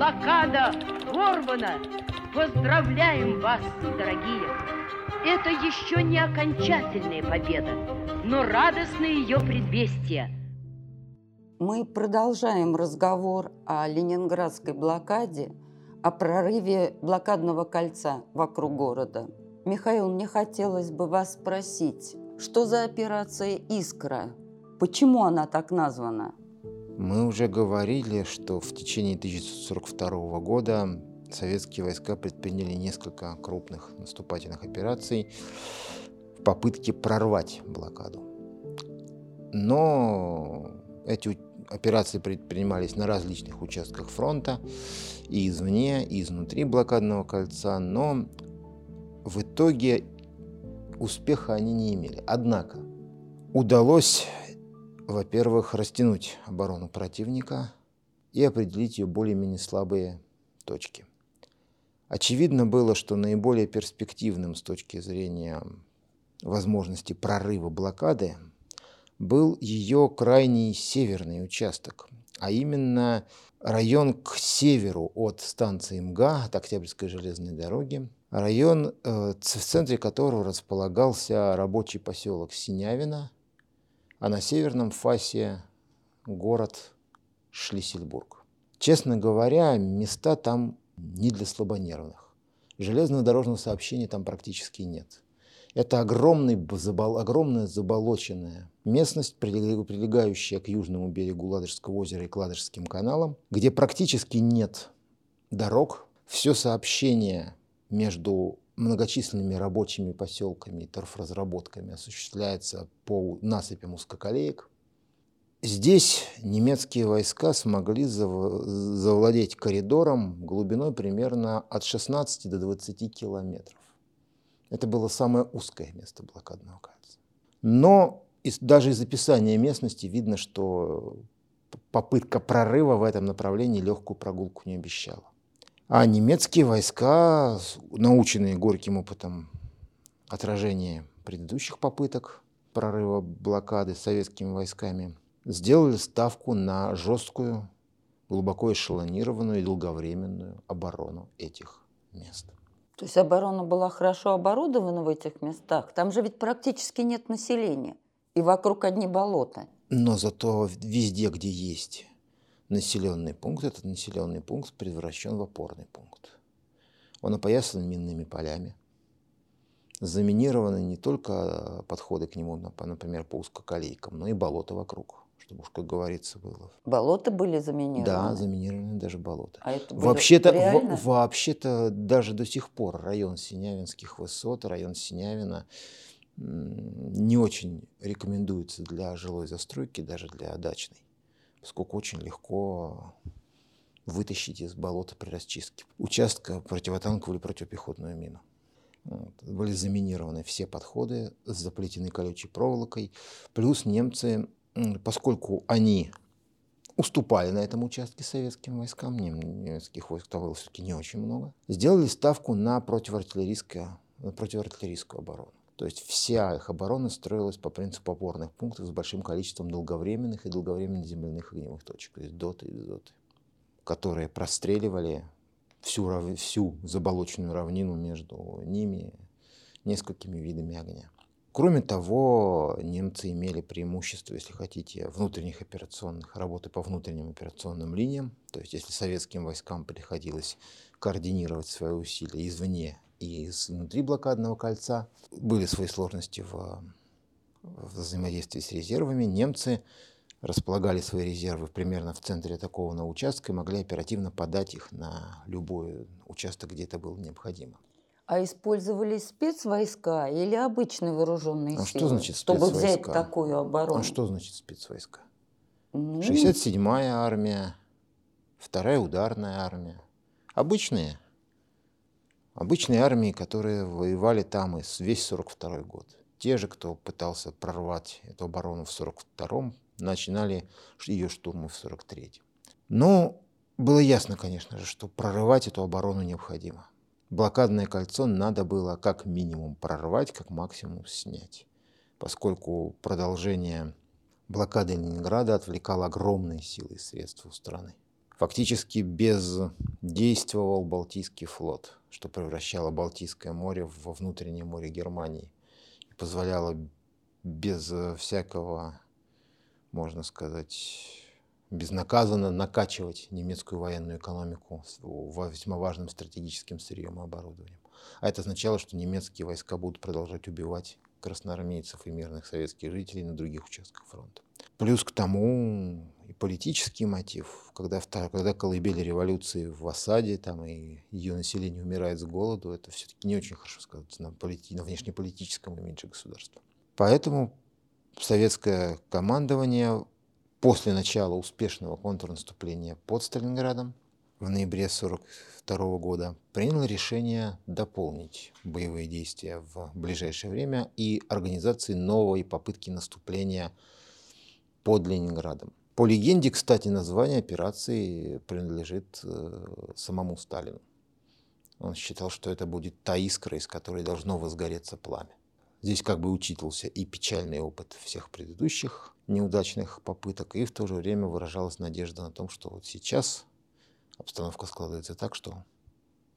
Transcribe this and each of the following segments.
блокада порвана. Поздравляем вас, дорогие! Это еще не окончательная победа, но радостное ее предвестие. Мы продолжаем разговор о ленинградской блокаде, о прорыве блокадного кольца вокруг города. Михаил, мне хотелось бы вас спросить, что за операция «Искра»? Почему она так названа? Мы уже говорили, что в течение 1942 года советские войска предприняли несколько крупных наступательных операций в попытке прорвать блокаду. Но эти операции предпринимались на различных участках фронта, и извне, и изнутри блокадного кольца, но в итоге успеха они не имели. Однако удалось во-первых, растянуть оборону противника и определить ее более-менее слабые точки. Очевидно было, что наиболее перспективным с точки зрения возможности прорыва блокады был ее крайний северный участок, а именно район к северу от станции МГА, от Октябрьской железной дороги, район, э, в центре которого располагался рабочий поселок Синявина – а на северном фасе город Шлиссельбург. Честно говоря, места там не для слабонервных. Железного дорожного сообщения там практически нет. Это огромный, забол, огромная заболоченная местность, прилегающая к южному берегу Ладожского озера и к каналам, где практически нет дорог. Все сообщение между многочисленными рабочими поселками и торфразработками осуществляется по насыпям узкоколеек. Здесь немецкие войска смогли завладеть коридором глубиной примерно от 16 до 20 километров. Это было самое узкое место блокадного кольца. Но из, даже из описания местности видно, что попытка прорыва в этом направлении легкую прогулку не обещала. А немецкие войска, наученные горьким опытом отражения предыдущих попыток прорыва блокады советскими войсками, сделали ставку на жесткую, глубоко эшелонированную и долговременную оборону этих мест. То есть оборона была хорошо оборудована в этих местах? Там же ведь практически нет населения, и вокруг одни болота. Но зато везде, где есть населенный пункт, этот населенный пункт превращен в опорный пункт. Он опоясан минными полями. Заминированы не только подходы к нему, например, по узкоколейкам, но и болото вокруг, чтобы уж, как говорится, было. Болота были заминированы? Да, заминированы даже болота. А это вообще-то, в, вообще-то даже до сих пор район Синявинских высот, район Синявина не очень рекомендуется для жилой застройки, даже для дачной поскольку очень легко вытащить из болота при расчистке участка противотанковую или противопехотную мину. Вот. Были заминированы все подходы, заплетены колючей проволокой. Плюс немцы, поскольку они уступали на этом участке советским войскам, немецких войск там было все-таки не очень много, сделали ставку на противоартиллерийскую, на противоартиллерийскую оборону. То есть вся их оборона строилась по принципу опорных пунктов с большим количеством долговременных и долговременных земляных огневых точек, то есть доты и доты, которые простреливали всю, всю заболоченную равнину между ними несколькими видами огня. Кроме того, немцы имели преимущество, если хотите, внутренних операционных, работы по внутренним операционным линиям. То есть, если советским войскам приходилось координировать свои усилия извне и внутри блокадного кольца. Были свои сложности в, в взаимодействии с резервами. Немцы располагали свои резервы примерно в центре такого участка и могли оперативно подать их на любой участок, где это было необходимо. А использовались спецвойска или обычные вооруженные а силы? Что значит спецвойска? Чтобы взять такую оборону. А что значит спецвойска? Ну... 67-я армия, вторая ударная армия. Обычные Обычные армии, которые воевали там и весь 42 год. Те же, кто пытался прорвать эту оборону в 42-м, начинали ее штурмы в 43-м. Но было ясно, конечно же, что прорывать эту оборону необходимо. Блокадное кольцо надо было как минимум прорвать, как максимум снять, поскольку продолжение блокады Ленинграда отвлекало огромные силы и средства у страны. Фактически бездействовал Балтийский флот, что превращало Балтийское море во внутреннее море Германии и позволяло без всякого, можно сказать, безнаказанно накачивать немецкую военную экономику весьма важным стратегическим сырьем и оборудованием. А это означало, что немецкие войска будут продолжать убивать красноармейцев и мирных советских жителей на других участках фронта. Плюс к тому и политический мотив, когда, когда колыбели революции в осаде, там и ее население умирает с голоду, это все-таки не очень хорошо сказывается на, полити... на внешнеполитическом имидже государства. Поэтому советское командование после начала успешного контрнаступления под Сталинградом в ноябре 1942 года приняло решение дополнить боевые действия в ближайшее время и организации новой попытки наступления под Ленинградом. По легенде, кстати, название операции принадлежит э, самому Сталину. Он считал, что это будет та искра, из которой должно возгореться пламя. Здесь как бы учитывался и печальный опыт всех предыдущих неудачных попыток, и в то же время выражалась надежда на том, что вот сейчас обстановка складывается так, что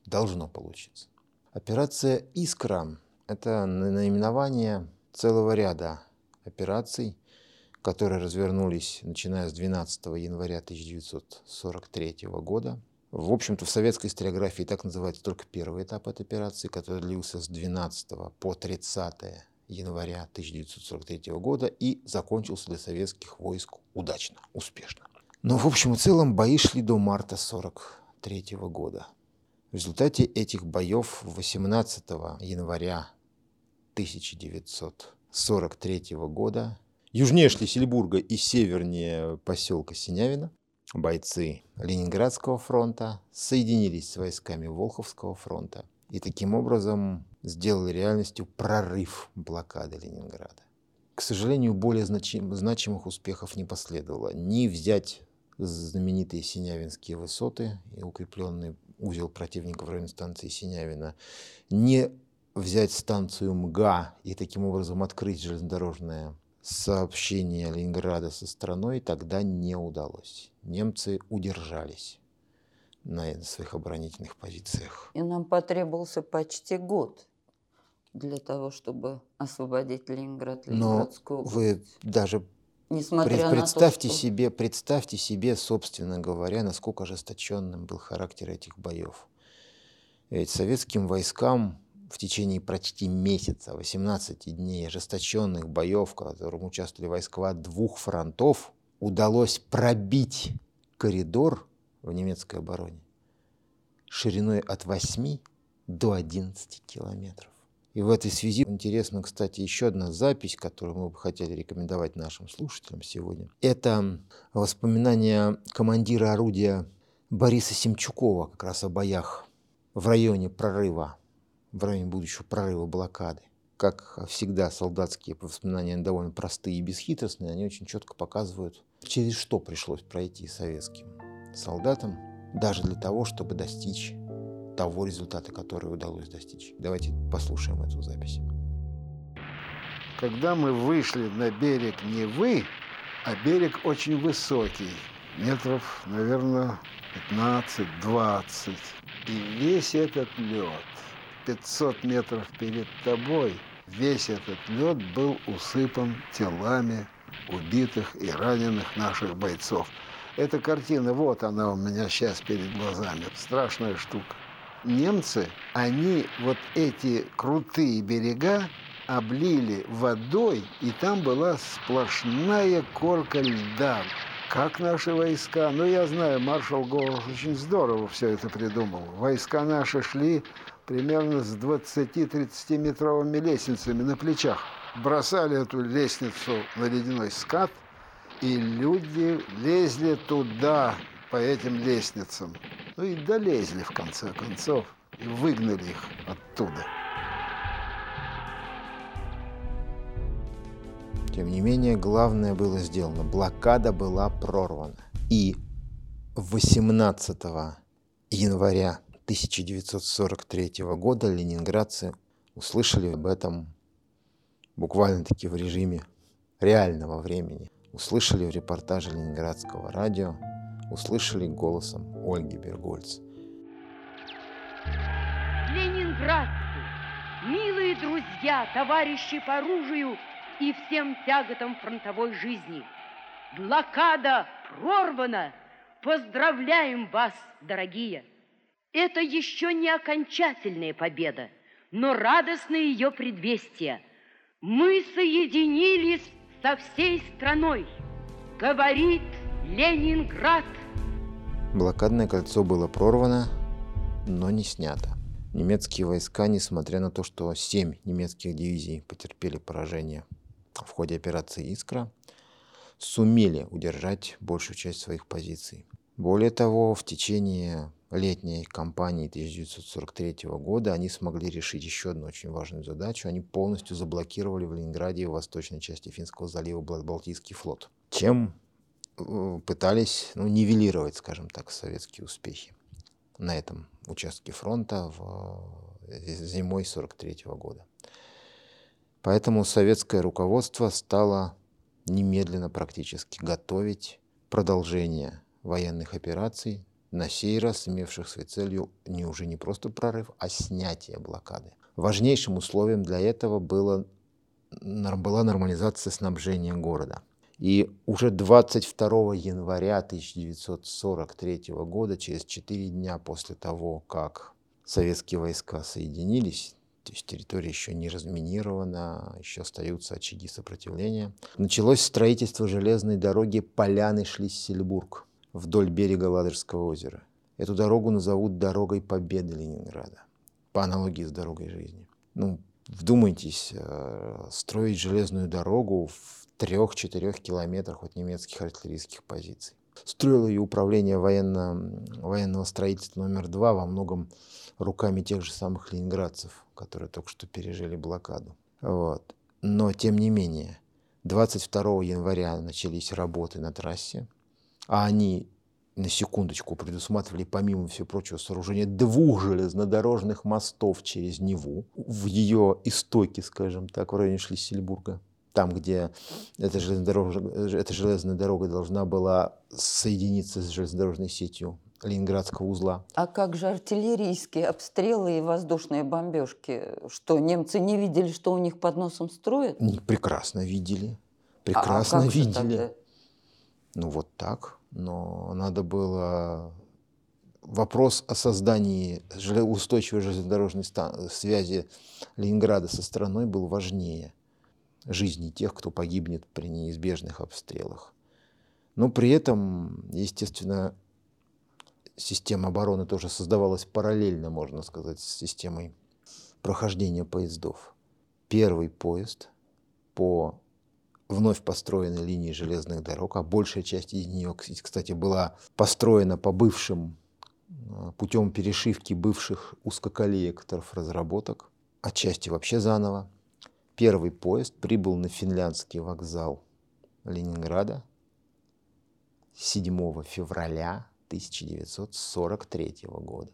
должно получиться. Операция «Искра» — это наименование целого ряда операций, которые развернулись начиная с 12 января 1943 года. В общем-то, в советской историографии так называется только первый этап этой операции, который длился с 12 по 30 января 1943 года и закончился для советских войск удачно, успешно. Но в общем и целом бои шли до марта 1943 года. В результате этих боев 18 января 1943 года южнее Шлиссельбурга и севернее поселка Синявина бойцы Ленинградского фронта соединились с войсками Волховского фронта и таким образом сделали реальностью прорыв блокады Ленинграда. К сожалению, более значим, значимых успехов не последовало. Ни взять знаменитые Синявинские высоты и укрепленный узел противника в районе станции Синявина, не взять станцию МГА и таким образом открыть железнодорожное сообщение Ленинграда со страной тогда не удалось. Немцы удержались на своих оборонительных позициях. И нам потребовался почти год для того, чтобы освободить Ленинград, Ленинградскую Но вы даже Несмотря представьте на то, что... себе, представьте себе, собственно говоря, насколько ожесточенным был характер этих боев. Ведь советским войскам в течение почти месяца, 18 дней ожесточенных боев, в котором участвовали войска двух фронтов, удалось пробить коридор в немецкой обороне шириной от 8 до 11 километров. И в этой связи интересна, кстати, еще одна запись, которую мы бы хотели рекомендовать нашим слушателям сегодня. Это воспоминания командира орудия Бориса Семчукова как раз о боях в районе прорыва, в районе будущего прорыва блокады. Как всегда, солдатские воспоминания довольно простые и бесхитростные, они очень четко показывают, через что пришлось пройти советским солдатам, даже для того, чтобы достичь того результата, который удалось достичь. Давайте послушаем эту запись. Когда мы вышли на берег Невы, а берег очень высокий, метров, наверное, 15-20, и весь этот лед, 500 метров перед тобой, весь этот лед был усыпан телами убитых и раненых наших бойцов. Эта картина, вот она у меня сейчас перед глазами. Страшная штука немцы, они вот эти крутые берега облили водой, и там была сплошная корка льда. Как наши войска? Ну, я знаю, маршал Голос очень здорово все это придумал. Войска наши шли примерно с 20-30 метровыми лестницами на плечах. Бросали эту лестницу на ледяной скат, и люди лезли туда, по этим лестницам. Ну и долезли в конце концов и выгнали их оттуда. Тем не менее, главное было сделано. Блокада была прорвана. И 18 января 1943 года ленинградцы услышали об этом буквально-таки в режиме реального времени. Услышали в репортаже ленинградского радио услышали голосом Ольги Бергольц. Ленинградцы, милые друзья, товарищи по оружию и всем тяготам фронтовой жизни. Блокада прорвана. Поздравляем вас, дорогие! Это еще не окончательная победа, но радостное ее предвестие. Мы соединились со всей страной. Говорит Ленинград. Блокадное кольцо было прорвано, но не снято. Немецкие войска, несмотря на то, что семь немецких дивизий потерпели поражение в ходе операции «Искра», сумели удержать большую часть своих позиций. Более того, в течение летней кампании 1943 года они смогли решить еще одну очень важную задачу. Они полностью заблокировали в Ленинграде и в восточной части Финского залива Балтийский флот, чем э, пытались ну, нивелировать, скажем так, советские успехи на этом участке фронта в э, зимой 43 года. Поэтому советское руководство стало немедленно практически готовить продолжение военных операций, на сей раз имевших своей целью не уже не просто прорыв, а снятие блокады. Важнейшим условием для этого было, была нормализация снабжения города. И уже 22 января 1943 года, через 4 дня после того, как советские войска соединились, то есть территория еще не разминирована, еще остаются очаги сопротивления. Началось строительство железной дороги Поляны-Шлиссельбург вдоль берега Ладожского озера. Эту дорогу назовут «Дорогой Победы Ленинграда», по аналогии с «Дорогой жизни». Ну, вдумайтесь, э, строить железную дорогу в трех-четырех километрах от немецких артиллерийских позиций. Строило ее управление военно, военного строительства номер два во многом руками тех же самых ленинградцев, которые только что пережили блокаду. Вот. Но, тем не менее, 22 января начались работы на трассе, а они, на секундочку, предусматривали, помимо всего прочего, сооружение двух железнодорожных мостов через Неву в ее истоке, скажем так, в районе Шлиссельбурга там, где эта железная, дорога, эта железная дорога должна была соединиться с железнодорожной сетью Ленинградского узла. А как же артиллерийские обстрелы и воздушные бомбежки? Что, немцы не видели, что у них под носом строят? Прекрасно видели. Прекрасно а, а видели. Ну вот так. Но надо было... Вопрос о создании устойчивой железнодорожной связи Ленинграда со страной был важнее жизни тех, кто погибнет при неизбежных обстрелах. Но при этом, естественно, система обороны тоже создавалась параллельно, можно сказать, с системой прохождения поездов. Первый поезд по вновь построенной линии железных дорог, а большая часть из нее, кстати, была построена по бывшим, э, путем перешивки бывших узкоколеекторов разработок, отчасти вообще заново. Первый поезд прибыл на финляндский вокзал Ленинграда 7 февраля 1943 года.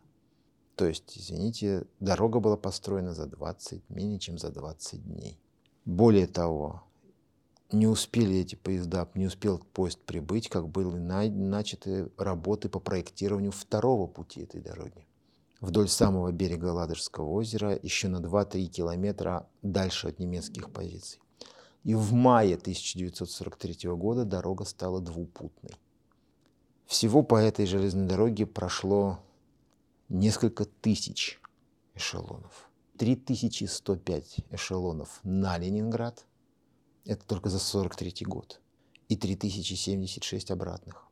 То есть, извините, дорога была построена за 20, менее чем за 20 дней. Более того, не успели эти поезда, не успел поезд прибыть, как были начаты работы по проектированию второго пути этой дороги вдоль самого берега Ладожского озера, еще на 2-3 километра дальше от немецких позиций. И в мае 1943 года дорога стала двупутной. Всего по этой железной дороге прошло несколько тысяч эшелонов. 3105 эшелонов на Ленинград, это только за 1943 год, и 3076 обратных.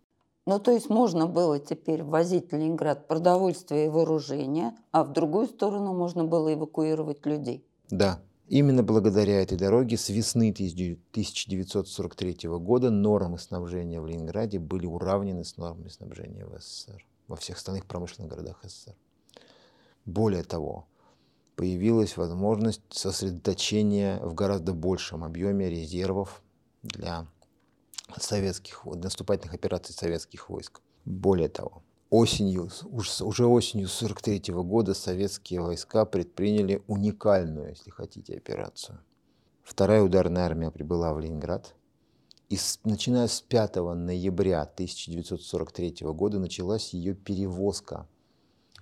Ну, то есть можно было теперь возить в Ленинград продовольствие и вооружение, а в другую сторону можно было эвакуировать людей. Да, именно благодаря этой дороге с весны 1943 года нормы снабжения в Ленинграде были уравнены с нормами снабжения в СССР, во всех остальных промышленных городах СССР. Более того, появилась возможность сосредоточения в гораздо большем объеме резервов для советских, наступательных операций советских войск. Более того, осенью, уже осенью 1943 года советские войска предприняли уникальную, если хотите, операцию. Вторая ударная армия прибыла в Ленинград И с, начиная с 5 ноября 1943 года началась ее перевозка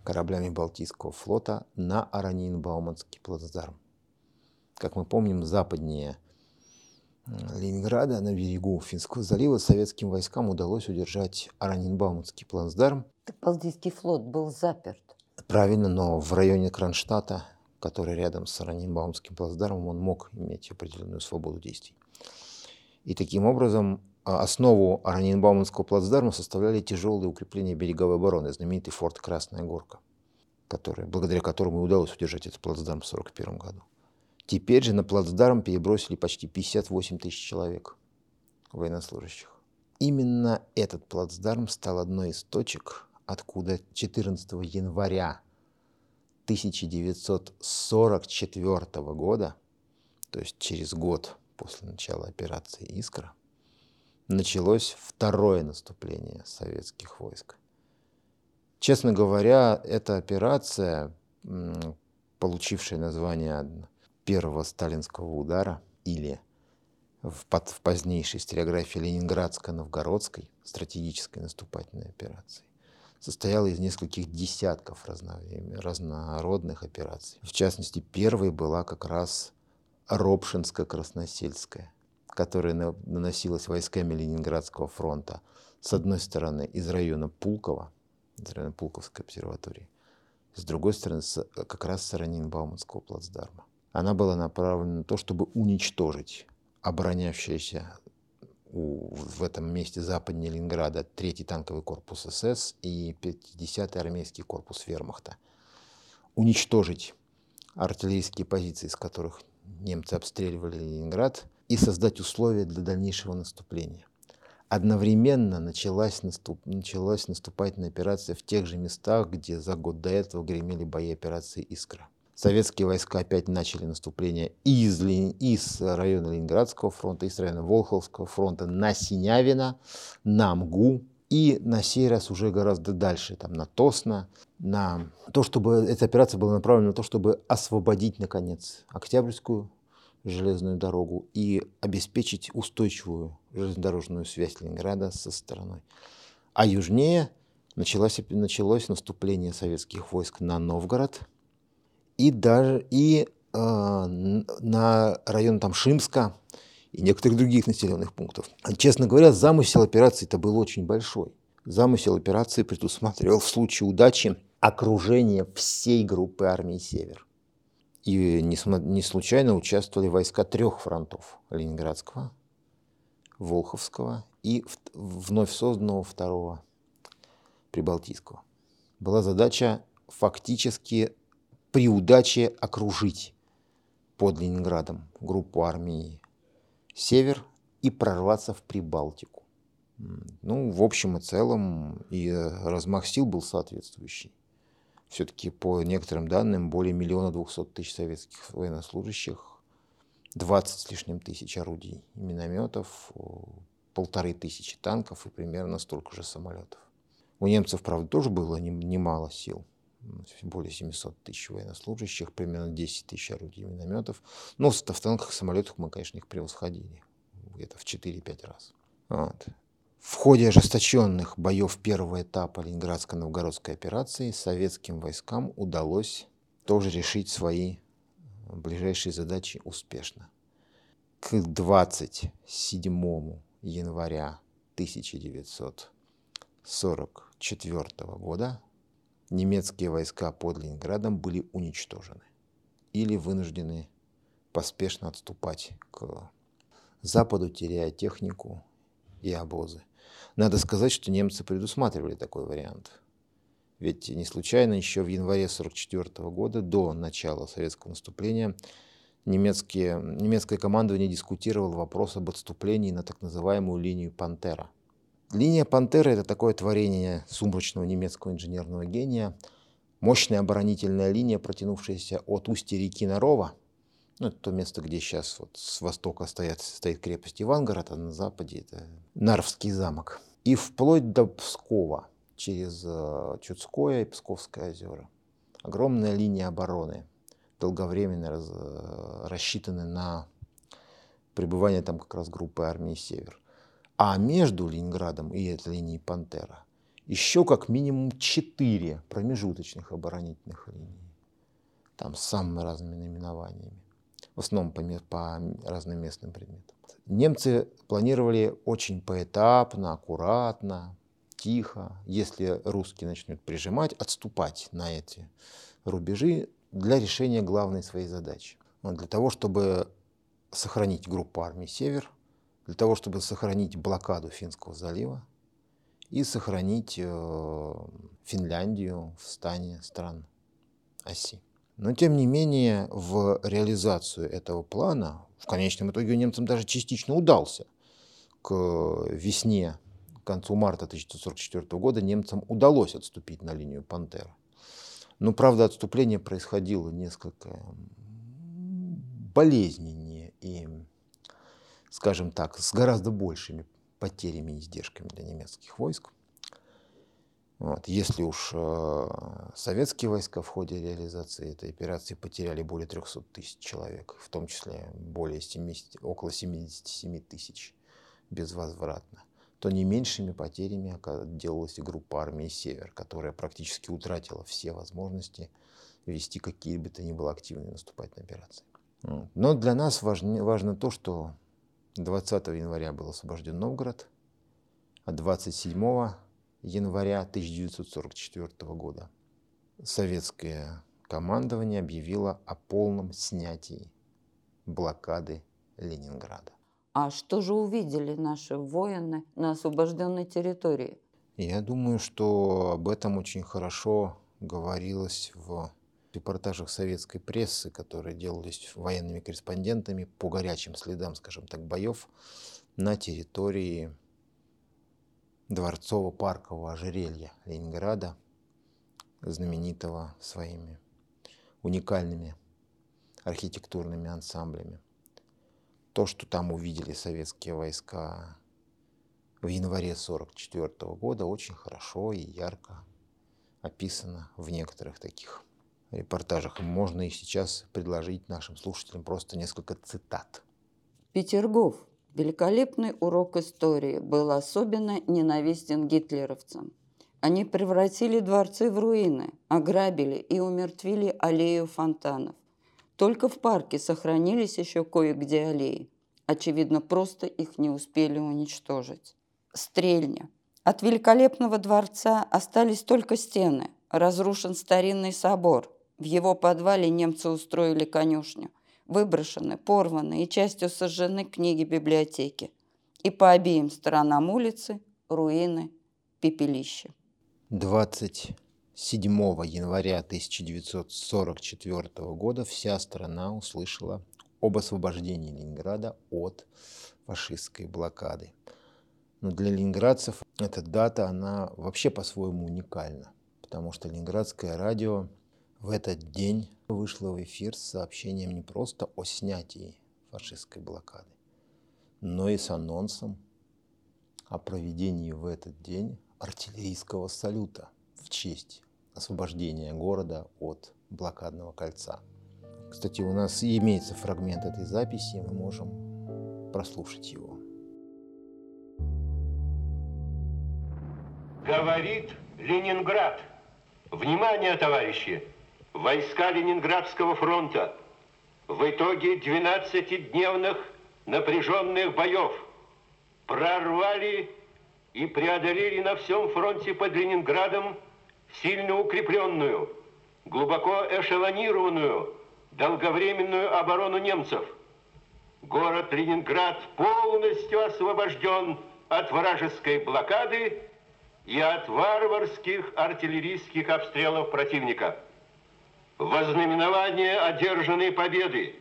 кораблями Балтийского флота на Аранин-Бауманский плацдарм. Как мы помним, западнее Ленинграда на берегу Финского залива советским войскам удалось удержать Аранин-Бауманский плацдарм. Балтийский флот был заперт. Правильно, но в районе Кронштадта, который рядом с Аранин-Бауманским плацдармом, он мог иметь определенную свободу действий. И таким образом а, основу Аранинбауманского плацдарма составляли тяжелые укрепления береговой обороны, знаменитый форт Красная Горка, который, благодаря которому удалось удержать этот плацдарм в 1941 году. Теперь же на плацдарм перебросили почти 58 тысяч человек военнослужащих. Именно этот плацдарм стал одной из точек, откуда 14 января 1944 года, то есть через год после начала операции «Искра», началось второе наступление советских войск. Честно говоря, эта операция, получившая название первого сталинского удара или в, под, в позднейшей историографии Ленинградско-Новгородской стратегической наступательной операции, состояла из нескольких десятков разнородных операций. В частности, первой была как раз Ропшинско-Красносельская, которая наносилась войсками Ленинградского фронта с одной стороны из района Пулково, из района Пулковской обсерватории, с другой стороны как раз с Ранин-Бауманского плацдарма. Она была направлена на то, чтобы уничтожить оборонявшиеся у, в этом месте западнее Ленинграда 3-й танковый корпус СС и 50-й армейский корпус вермахта. Уничтожить артиллерийские позиции, из которых немцы обстреливали Ленинград, и создать условия для дальнейшего наступления. Одновременно началась, наступ, началась наступательная операция в тех же местах, где за год до этого гремели бои операции «Искра». Советские войска опять начали наступление из, из района Ленинградского фронта, из района Волховского фронта на Синявино, на Мгу, и на сей раз уже гораздо дальше, там, на Тосно, на то, чтобы эта операция была направлена на то, чтобы освободить, наконец, Октябрьскую железную дорогу и обеспечить устойчивую железнодорожную связь Ленинграда со стороной. А южнее началось, началось наступление советских войск на Новгород и даже и э, на район там Шимска, и некоторых других населенных пунктов. Честно говоря, замысел операции это был очень большой. Замысел операции предусматривал в случае удачи окружение всей группы армии «Север». И не, случайно участвовали войска трех фронтов – Ленинградского, Волховского и вновь созданного второго Прибалтийского. Была задача фактически при удаче окружить под Ленинградом группу армии север и прорваться в Прибалтику. Ну, в общем и целом, и размах сил был соответствующий. Все-таки по некоторым данным более миллиона двухсот тысяч советских военнослужащих, 20 с лишним тысяч орудий и минометов, полторы тысячи танков и примерно столько же самолетов. У немцев, правда, тоже было немало сил, более 700 тысяч военнослужащих, примерно 10 тысяч орудий и минометов. Но в танках и самолетах мы, конечно, их превосходили где-то в 4-5 раз. Вот. В ходе ожесточенных боев первого этапа Ленинградско-Новгородской операции советским войскам удалось тоже решить свои ближайшие задачи успешно. К 27 января 1944 года немецкие войска под Ленинградом были уничтожены или вынуждены поспешно отступать к западу, теряя технику и обозы. Надо сказать, что немцы предусматривали такой вариант. Ведь не случайно еще в январе 1944 года, до начала советского наступления, немецкие, немецкое командование дискутировало вопрос об отступлении на так называемую линию Пантера. Линия Пантера – это такое творение сумрачного немецкого инженерного гения, мощная оборонительная линия, протянувшаяся от устья реки Нарова, ну, это то место, где сейчас вот с востока стоят, стоит крепость Ивангород, а на западе это Нарвский замок. И вплоть до Пскова, через э, Чудское и Псковское озера. Огромная линия обороны, долговременно раз, рассчитаны на пребывание там как раз группы армии «Север». А между Ленинградом и этой линией Пантера еще как минимум четыре промежуточных оборонительных линий. Там с самыми разными наименованиями. В основном по, по разным местным предметам. Немцы планировали очень поэтапно, аккуратно, тихо. Если русские начнут прижимать, отступать на эти рубежи для решения главной своей задачи. Для того, чтобы сохранить группу армий «Север», для того, чтобы сохранить блокаду Финского залива, и сохранить э, Финляндию в стане стран оси. Но, тем не менее, в реализацию этого плана в конечном итоге немцам даже частично удался. К весне, к концу марта 1944 года немцам удалось отступить на линию Пантера. Но, правда, отступление происходило несколько болезненнее и, скажем так, с гораздо большими потерями и издержками для немецких войск. Вот. Если уж э, советские войска в ходе реализации этой операции потеряли более 300 тысяч человек, в том числе более 70, около 77 тысяч безвозвратно, то не меньшими потерями делалась и группа армии «Север», которая практически утратила все возможности вести какие бы то ни было активные наступательные операции. Но для нас важно, важно то, что 20 января был освобожден Новгород, а 27 января 1944 года советское командование объявило о полном снятии блокады Ленинграда. А что же увидели наши воины на освобожденной территории? Я думаю, что об этом очень хорошо говорилось в репортажах советской прессы, которые делались военными корреспондентами по горячим следам, скажем так, боев на территории дворцово-паркового ожерелья Ленинграда, знаменитого своими уникальными архитектурными ансамблями. То, что там увидели советские войска в январе 1944 года, очень хорошо и ярко описано в некоторых таких репортажах. Можно и сейчас предложить нашим слушателям просто несколько цитат. Петергоф. Великолепный урок истории был особенно ненавистен гитлеровцам. Они превратили дворцы в руины, ограбили и умертвили аллею фонтанов. Только в парке сохранились еще кое-где аллеи. Очевидно, просто их не успели уничтожить. Стрельня. От великолепного дворца остались только стены. Разрушен старинный собор. В его подвале немцы устроили конюшню. Выброшены, порваны и частью сожжены книги библиотеки. И по обеим сторонам улицы руины, пепелища. 27 января 1944 года вся страна услышала об освобождении Ленинграда от фашистской блокады. Но для ленинградцев эта дата, она вообще по-своему уникальна, потому что ленинградское радио в этот день вышла в эфир с сообщением не просто о снятии фашистской блокады, но и с анонсом о проведении в этот день артиллерийского салюта в честь освобождения города от блокадного кольца. Кстати, у нас имеется фрагмент этой записи, мы можем прослушать его. Говорит Ленинград. Внимание, товарищи! Войска Ленинградского фронта в итоге 12-дневных напряженных боев прорвали и преодолели на всем фронте под Ленинградом сильно укрепленную, глубоко эшелонированную, долговременную оборону немцев. Город Ленинград полностью освобожден от вражеской блокады и от варварских артиллерийских обстрелов противника вознаменование одержанной победы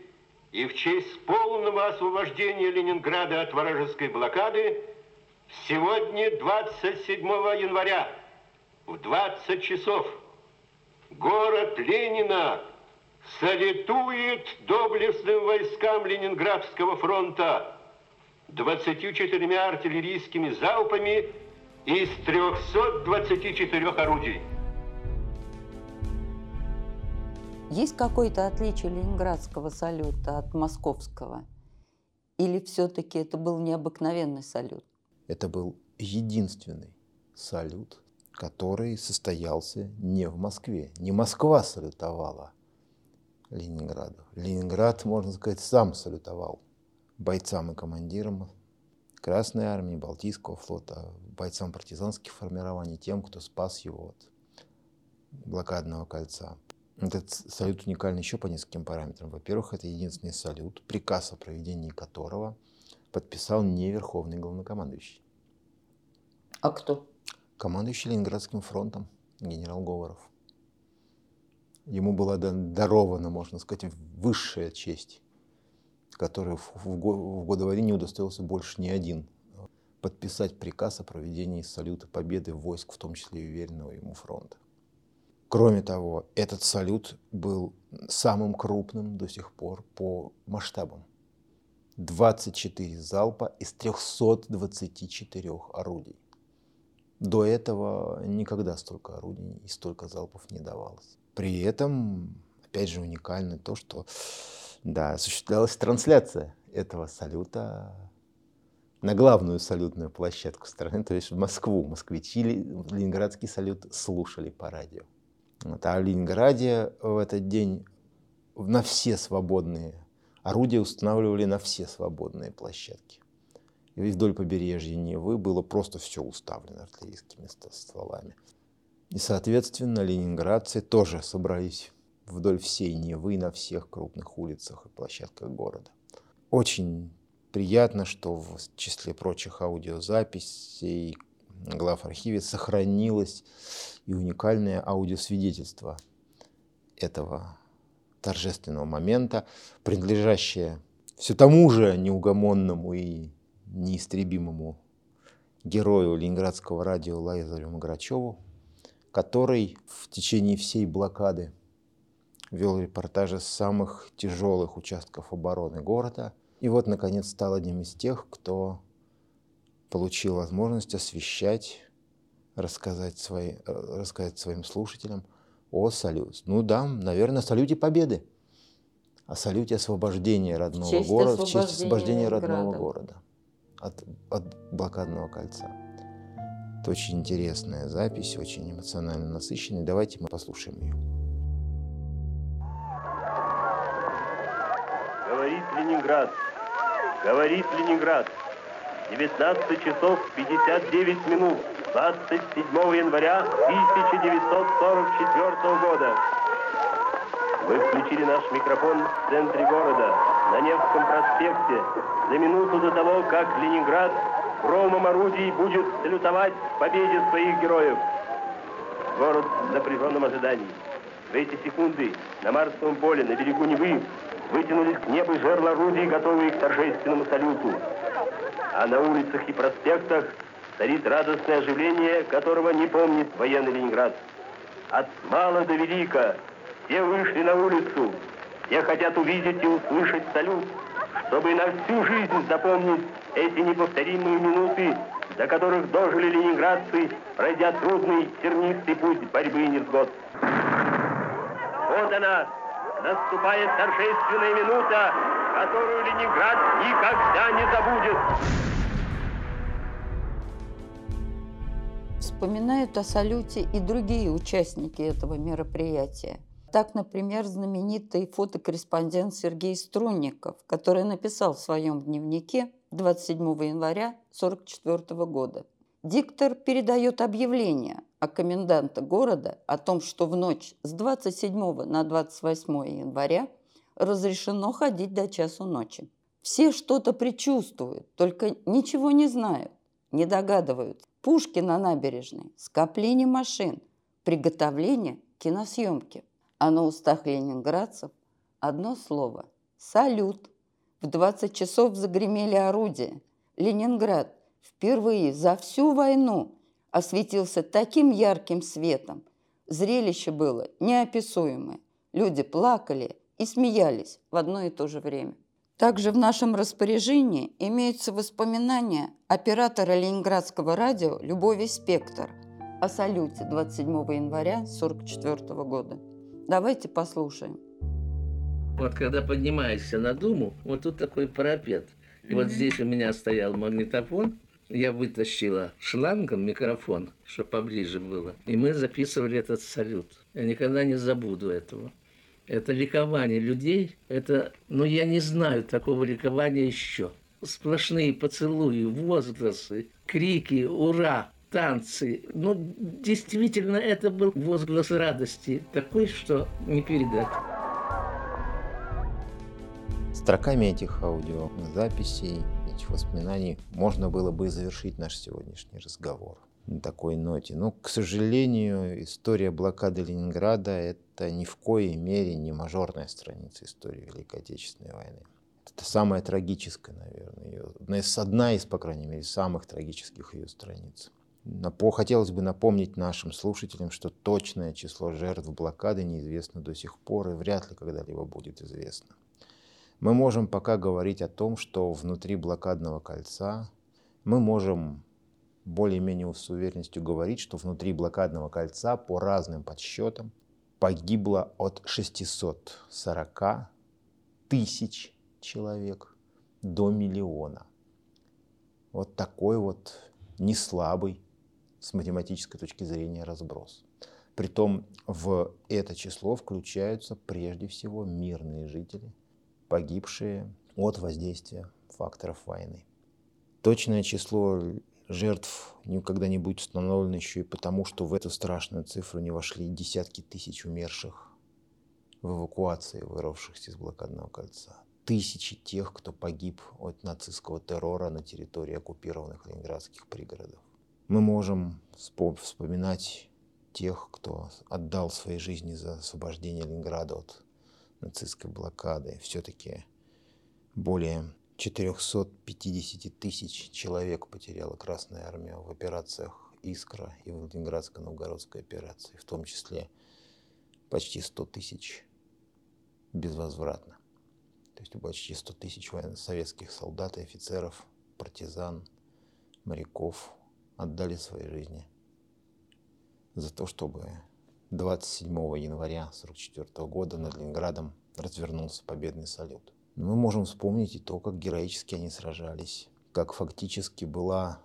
и в честь полного освобождения Ленинграда от вражеской блокады сегодня, 27 января, в 20 часов, город Ленина салютует доблестным войскам Ленинградского фронта 24 артиллерийскими залпами из 324 орудий. Есть какое-то отличие ленинградского салюта от московского? Или все-таки это был необыкновенный салют? Это был единственный салют, который состоялся не в Москве. Не Москва салютовала Ленинграду. Ленинград, можно сказать, сам салютовал бойцам и командирам Красной Армии, Балтийского флота, бойцам партизанских формирований, тем, кто спас его от блокадного кольца. Этот салют уникальный еще по нескольким параметрам. Во-первых, это единственный салют, приказ о проведении которого подписал не верховный главнокомандующий. А кто? Командующий Ленинградским фронтом, генерал Говоров. Ему была дарована, можно сказать, высшая честь, которую в годы войны не удостоился больше ни один подписать приказ о проведении салюта победы войск, в том числе и уверенного ему фронта. Кроме того, этот салют был самым крупным до сих пор по масштабам. 24 залпа из 324 орудий. До этого никогда столько орудий и столько залпов не давалось. При этом, опять же, уникально то, что да, осуществлялась трансляция этого салюта на главную салютную площадку страны, то есть в Москву. Москвичи ленинградский салют слушали по радио. Вот. А в Ленинграде в этот день на все свободные орудия устанавливали на все свободные площадки. И вдоль побережья Невы было просто все уставлено артиллерийскими стволами. И, соответственно, ленинградцы тоже собрались вдоль всей Невы на всех крупных улицах и площадках города. Очень приятно, что в числе прочих аудиозаписей глав архиве сохранилось и уникальное аудиосвидетельство этого торжественного момента, принадлежащее все тому же неугомонному и неистребимому герою ленинградского радио Лазарю Маграчеву, который в течение всей блокады вел репортажи с самых тяжелых участков обороны города. И вот, наконец, стал одним из тех, кто получил возможность освещать рассказать, свои, э, рассказать своим слушателям о салюте. Ну да, наверное, о салюте победы. О салюте освобождения родного честь города, в честь освобождения родного города от, от блокадного кольца. Это очень интересная запись, очень эмоционально насыщенная. Давайте мы послушаем ее. Говорит Ленинград. Говорит Ленинград. 19 часов 59 минут. 27 января 1944 года. Вы включили наш микрофон в центре города, на Невском проспекте, за минуту до того, как Ленинград громом орудий будет салютовать победе своих героев. Город в напряженном ожидании. В эти секунды на Марсовом поле, на берегу Невы, вытянулись к небу жерла орудий, готовые к торжественному салюту. А на улицах и проспектах царит радостное оживление, которого не помнит военный Ленинград. От мала до велика все вышли на улицу, все хотят увидеть и услышать салют, чтобы на всю жизнь запомнить эти неповторимые минуты, до которых дожили ленинградцы, пройдя трудный тернистый путь борьбы и невзгод. Вот она, наступает торжественная минута, которую Ленинград никогда не забудет. Вспоминают о салюте и другие участники этого мероприятия. Так, например, знаменитый фотокорреспондент Сергей Струнников, который написал в своем дневнике 27 января 1944 года. Диктор передает объявление о коменданта города о том, что в ночь с 27 на 28 января разрешено ходить до часу ночи. Все что-то предчувствуют, только ничего не знают, не догадываются. Пушки на набережной, скопление машин, приготовление киносъемки. А на устах ленинградцев одно слово – салют. В 20 часов загремели орудия. Ленинград впервые за всю войну осветился таким ярким светом. Зрелище было неописуемое. Люди плакали и смеялись в одно и то же время. Также в нашем распоряжении имеются воспоминания оператора Ленинградского радио Любови Спектр о салюте 27 января 1944 года. Давайте послушаем. Вот когда поднимаешься на Думу, вот тут такой парапет. И вот здесь у меня стоял магнитофон, я вытащила шлангом микрофон, чтобы поближе было. И мы записывали этот салют. Я никогда не забуду этого. Это ликование людей, это, ну я не знаю такого ликования еще. Сплошные поцелуи, возгласы, крики, ура, танцы. Ну, действительно, это был возглас радости, такой, что не передать. Строками этих аудиозаписей, этих воспоминаний можно было бы завершить наш сегодняшний разговор на такой ноте. Но, к сожалению, история блокады Ленинграда – это ни в коей мере не мажорная страница истории Великой Отечественной войны. Это самая трагическая, наверное, ее, одна из, одна из, по крайней мере, самых трагических ее страниц. Хотелось бы напомнить нашим слушателям, что точное число жертв блокады неизвестно до сих пор и вряд ли когда-либо будет известно. Мы можем пока говорить о том, что внутри блокадного кольца мы можем более-менее с уверенностью говорить, что внутри блокадного кольца по разным подсчетам погибло от 640 тысяч человек до миллиона. Вот такой вот неслабый с математической точки зрения разброс. Притом в это число включаются прежде всего мирные жители – погибшие от воздействия факторов войны. Точное число жертв никогда не будет установлено еще и потому, что в эту страшную цифру не вошли десятки тысяч умерших в эвакуации вырвавшихся из блокадного кольца. Тысячи тех, кто погиб от нацистского террора на территории оккупированных ленинградских пригородов. Мы можем вспоминать тех, кто отдал свои жизни за освобождение Ленинграда от нацистской блокады. Все-таки более 450 тысяч человек потеряла Красная Армия в операциях «Искра» и в Ленинградско-Новгородской операции, в том числе почти 100 тысяч безвозвратно. То есть почти 100 тысяч советских солдат и офицеров, партизан, моряков отдали свои жизни за то, чтобы 27 января 1944 года над Ленинградом развернулся победный салют. Мы можем вспомнить и то, как героически они сражались, как фактически была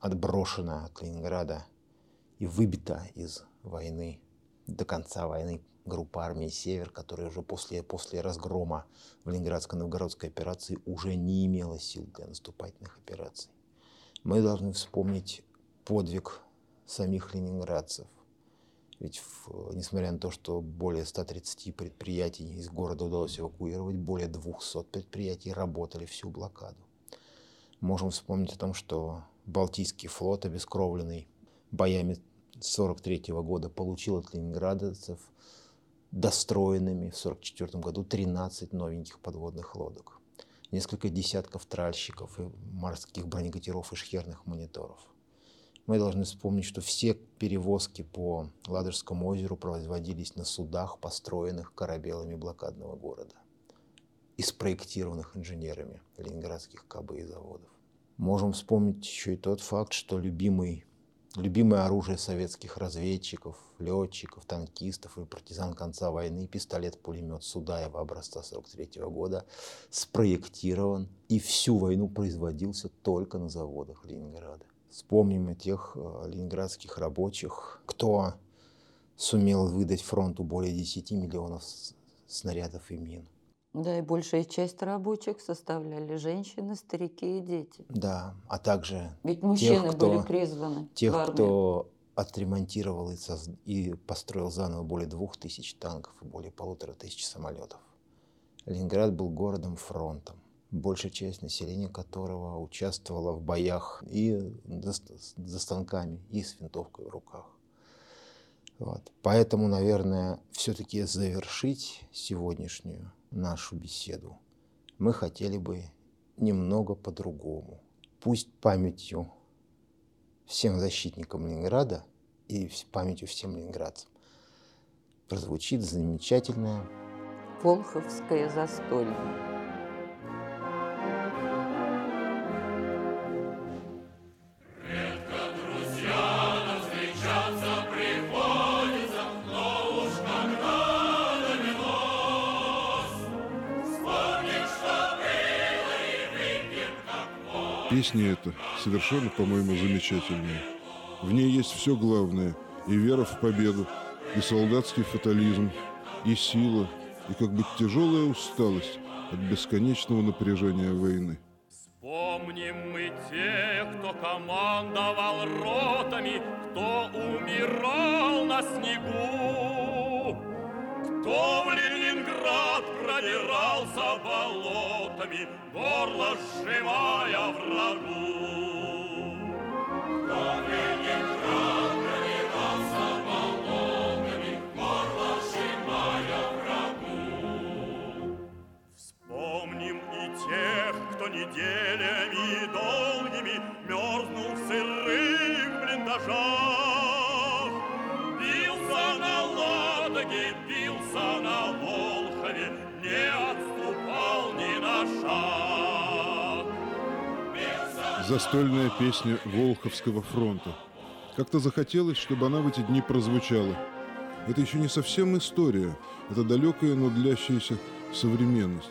отброшена от Ленинграда и выбита из войны до конца войны группа армии «Север», которая уже после, после разгрома в Ленинградско-Новгородской операции уже не имела сил для наступательных операций. Мы должны вспомнить подвиг самих ленинградцев, ведь, несмотря на то, что более 130 предприятий из города удалось эвакуировать, более 200 предприятий работали всю блокаду. Можем вспомнить о том, что Балтийский флот, обескровленный боями 1943 года, получил от ленинградцев достроенными в 1944 году 13 новеньких подводных лодок, несколько десятков тральщиков и морских бронекатеров и шхерных мониторов – мы должны вспомнить, что все перевозки по Ладожскому озеру производились на судах, построенных корабелами блокадного города и спроектированных инженерами ленинградских КБ и заводов. Можем вспомнить еще и тот факт, что любимый, любимое оружие советских разведчиков, летчиков, танкистов и партизан конца войны, пистолет-пулемет Судаева образца 43 года, спроектирован и всю войну производился только на заводах Ленинграда. Вспомним о тех э, ленинградских рабочих, кто сумел выдать фронту более 10 миллионов снарядов и мин. Да, и большая часть рабочих составляли женщины, старики и дети. Да, а также Ведь мужчины тех, кто, были призваны Тех, в армию. кто отремонтировал и, соз... и построил заново более двух тысяч танков и более полутора тысяч самолетов. Ленинград был городом-фронтом большая часть населения которого участвовала в боях и за станками, и с винтовкой в руках. Вот. Поэтому, наверное, все-таки завершить сегодняшнюю нашу беседу мы хотели бы немного по-другому. Пусть памятью всем защитникам Ленинграда и памятью всем ленинградцам прозвучит замечательное Волховское застолье. Песня эта совершенно, по-моему, замечательная. В ней есть все главное. И вера в победу, и солдатский фатализм, и сила, и как бы тяжелая усталость от бесконечного напряжения войны. Помним мы тех, кто командовал ротами, кто умирал на снегу, кто в Ленинград продирался болотами, горло сжимая врагу. Продирался болотами, горло сжимая врагу. Вспомним и тех, кто неделями Застольная песня Волховского фронта. Как-то захотелось, чтобы она в эти дни прозвучала. Это еще не совсем история, это далекая, но длящаяся современность.